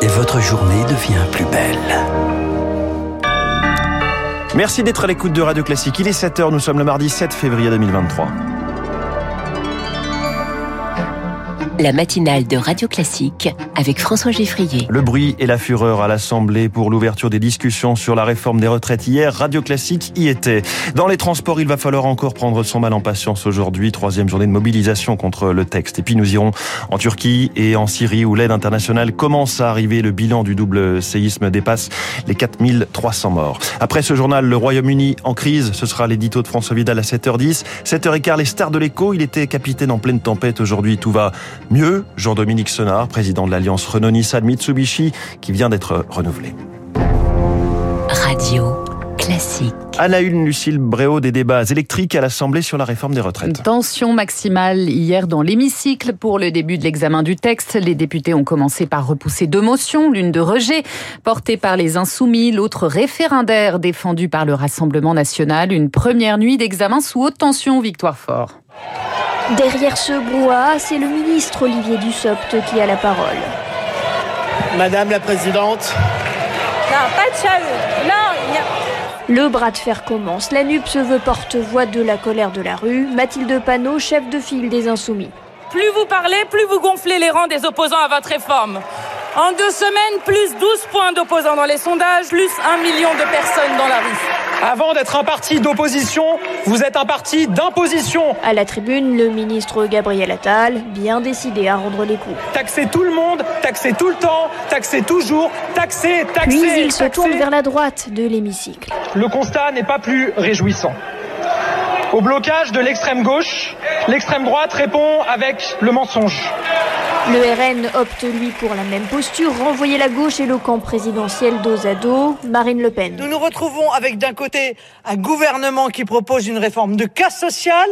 Et votre journée devient plus belle. Merci d'être à l'écoute de Radio Classique. Il est 7h, nous sommes le mardi 7 février 2023. La matinale de Radio Classique avec François Geffrier. Le bruit et la fureur à l'Assemblée pour l'ouverture des discussions sur la réforme des retraites hier. Radio Classique y était. Dans les transports, il va falloir encore prendre son mal en patience aujourd'hui. Troisième journée de mobilisation contre le texte. Et puis nous irons en Turquie et en Syrie où l'aide internationale commence à arriver. Le bilan du double séisme dépasse les 4300 morts. Après ce journal, le Royaume-Uni en crise. Ce sera l'édito de François Vidal à 7h10. 7h15, les stars de l'écho. Il était capitaine en pleine tempête. Aujourd'hui, tout va mieux. Jean-Dominique Senard, président de l'Alliance Renault-Nissan Mitsubishi, qui vient d'être renouvelé. Radio Classique. À la une, Lucille Bréau, des débats électriques à l'Assemblée sur la réforme des retraites. Tension maximale hier dans l'hémicycle pour le début de l'examen du texte. Les députés ont commencé par repousser deux motions, l'une de rejet portée par les insoumis, l'autre référendaire défendue par le Rassemblement national. Une première nuit d'examen sous haute tension, Victoire Fort. Derrière ce brouhaha, c'est le ministre Olivier Dussopt qui a la parole. Madame la Présidente. Non, pas de chahut. Non, il y a... Le bras de fer commence. La NUP se veut porte-voix de la colère de la rue. Mathilde Panot, chef de file des Insoumis. Plus vous parlez, plus vous gonflez les rangs des opposants à votre réforme. En deux semaines, plus 12 points d'opposants dans les sondages, plus un million de personnes dans la rue. Avant d'être un parti d'opposition, vous êtes un parti d'imposition. À la tribune, le ministre Gabriel Attal, bien décidé à rendre les coups. Taxer tout le monde, taxer tout le temps, taxer toujours, taxer, taxer. Puis il se tourne vers la droite de l'hémicycle. Le constat n'est pas plus réjouissant. Au blocage de l'extrême gauche, l'extrême droite répond avec le mensonge. Le RN opte lui pour la même posture, renvoyer la gauche et le camp présidentiel dos à dos. Marine Le Pen. Nous nous retrouvons avec d'un côté un gouvernement qui propose une réforme de casse sociale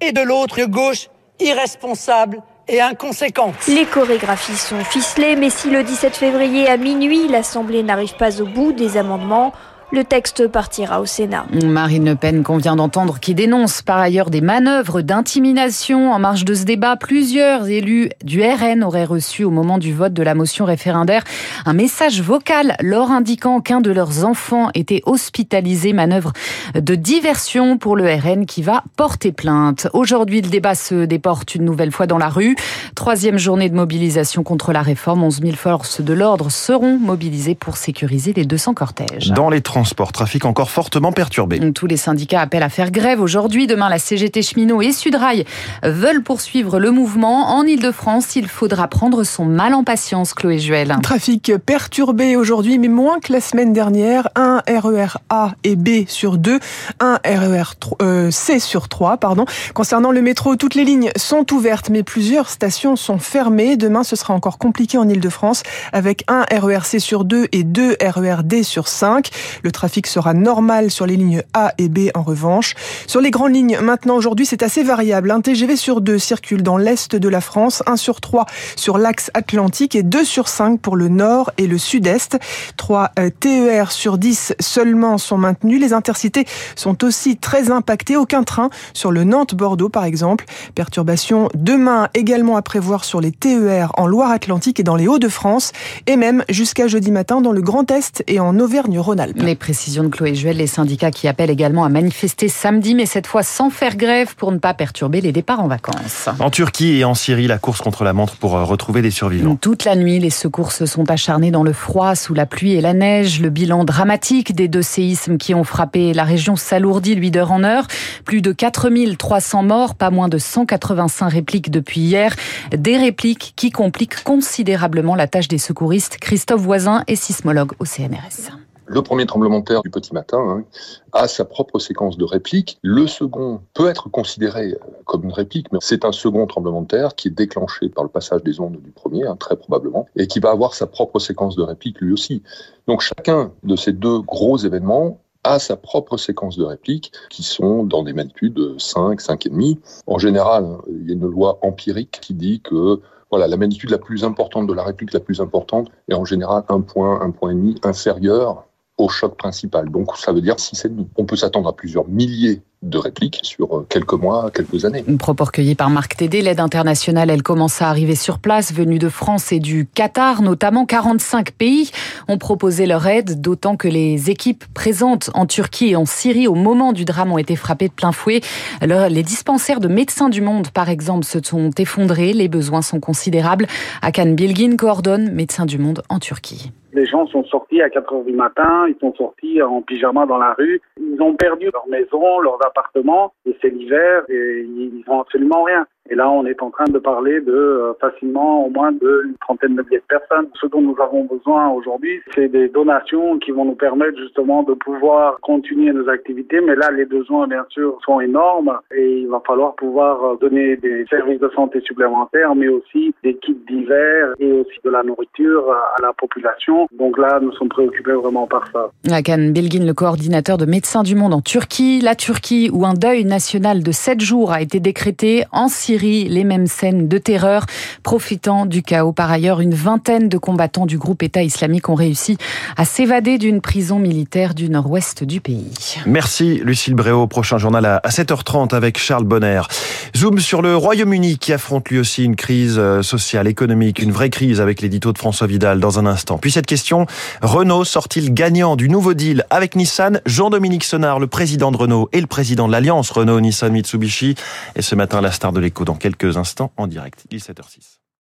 et de l'autre une gauche irresponsable et inconséquente. Les chorégraphies sont ficelées, mais si le 17 février à minuit, l'Assemblée n'arrive pas au bout des amendements, le texte partira au Sénat. Marine Le Pen qu'on vient d'entendre qui dénonce par ailleurs des manœuvres d'intimidation. En marge de ce débat, plusieurs élus du RN auraient reçu au moment du vote de la motion référendaire un message vocal leur indiquant qu'un de leurs enfants était hospitalisé. Manœuvre de diversion pour le RN qui va porter plainte. Aujourd'hui, le débat se déporte une nouvelle fois dans la rue. Troisième journée de mobilisation contre la réforme. 11 000 forces de l'ordre seront mobilisées pour sécuriser les 200 cortèges. Dans les transports, trafic encore fortement perturbé. Tous les syndicats appellent à faire grève aujourd'hui. Demain, la CGT Cheminot et Sudrail veulent poursuivre le mouvement. En Ile-de-France, il faudra prendre son mal en patience, Chloé Juel. Trafic perturbé aujourd'hui, mais moins que la semaine dernière. Un RER A et B sur deux, un RER euh, C sur trois, pardon. Concernant le métro, toutes les lignes sont ouvertes, mais plusieurs stations sont fermées. Demain, ce sera encore compliqué en Ile-de-France, avec un RER C sur deux et deux RER D sur cinq. Le trafic sera normal sur les lignes A et B en revanche. Sur les grandes lignes, maintenant aujourd'hui, c'est assez variable. Un TGV sur deux circule dans l'est de la France, un sur trois sur l'axe atlantique et deux sur cinq pour le nord et le sud-est. Trois euh, TER sur 10 seulement sont maintenus. Les intercités sont aussi très impactés. Aucun train sur le Nantes-Bordeaux, par exemple. Perturbation demain également à prévoir sur les TER en Loire-Atlantique et dans les Hauts-de-France et même jusqu'à jeudi matin dans le Grand Est et en Auvergne-Rhône-Alpes. Les précisions de Chloé Juel, les syndicats qui appellent également à manifester samedi, mais cette fois sans faire grève pour ne pas perturber les départs en vacances. En Turquie et en Syrie, la course contre la montre pour euh, retrouver des survivants. Toute la nuit, les secours se sont acharnés dans le froid, sous la pluie et la neige. Le bilan dramatique des deux séismes qui ont frappé la région s'alourdit, lui, d'heure en heure. Plus de 4300 morts, pas moins de 185 répliques depuis hier. Des répliques qui compliquent considérablement la tâche des secouristes. Christophe Voisin est sismologue au CNRS. Le premier tremblement de terre du petit matin hein, a sa propre séquence de répliques. Le second peut être considéré comme une réplique, mais c'est un second tremblement de terre qui est déclenché par le passage des ondes du premier, hein, très probablement, et qui va avoir sa propre séquence de répliques lui aussi. Donc chacun de ces deux gros événements a sa propre séquence de répliques qui sont dans des magnitudes 5, 5,5. En général, il y a une loi empirique qui dit que voilà, la magnitude la plus importante de la réplique la plus importante est en général un point, un point et demi inférieur au choc principal. Donc ça veut dire 6,5. On peut s'attendre à plusieurs milliers de réplique sur quelques mois, quelques années. Une propos par Marc Tédé. L'aide internationale, elle commence à arriver sur place, venue de France et du Qatar, notamment 45 pays ont proposé leur aide, d'autant que les équipes présentes en Turquie et en Syrie au moment du drame ont été frappées de plein fouet. Alors, les dispensaires de médecins du monde, par exemple, se sont effondrés. Les besoins sont considérables. Akan Bilgin coordonne Médecins du monde en Turquie. Les gens sont sortis à 4 heures du matin, ils sont sortis en pyjama dans la rue. Ils ont perdu leur maison, leurs appartements, et c'est l'hiver, et ils n'ont absolument rien. Et là, on est en train de parler de euh, facilement au moins de une trentaine de milliers de personnes. Ce dont nous avons besoin aujourd'hui, c'est des donations qui vont nous permettre justement de pouvoir continuer nos activités. Mais là, les besoins, bien sûr, sont énormes et il va falloir pouvoir euh, donner des services de santé supplémentaires, mais aussi des kits d'hiver et aussi de la nourriture à la population. Donc là, nous sommes préoccupés vraiment par ça. Hakan Bilgin, le coordinateur de Médecins du Monde en Turquie. La Turquie, où un deuil national de 7 jours a été décrété en Syrie les mêmes scènes de terreur. Profitant du chaos, par ailleurs, une vingtaine de combattants du groupe État islamique ont réussi à s'évader d'une prison militaire du nord-ouest du pays. Merci Lucille Bréau. Prochain journal à 7h30 avec Charles Bonner. Zoom sur le Royaume-Uni qui affronte lui aussi une crise euh, sociale, économique, une vraie crise avec l'édito de François Vidal dans un instant. Puis cette question, Renault sort-il gagnant du nouveau deal avec Nissan? Jean-Dominique Senard, le président de Renault et le président de l'alliance Renault-Nissan-Mitsubishi. Et ce matin, la star de l'écho dans quelques instants en direct. 17h06.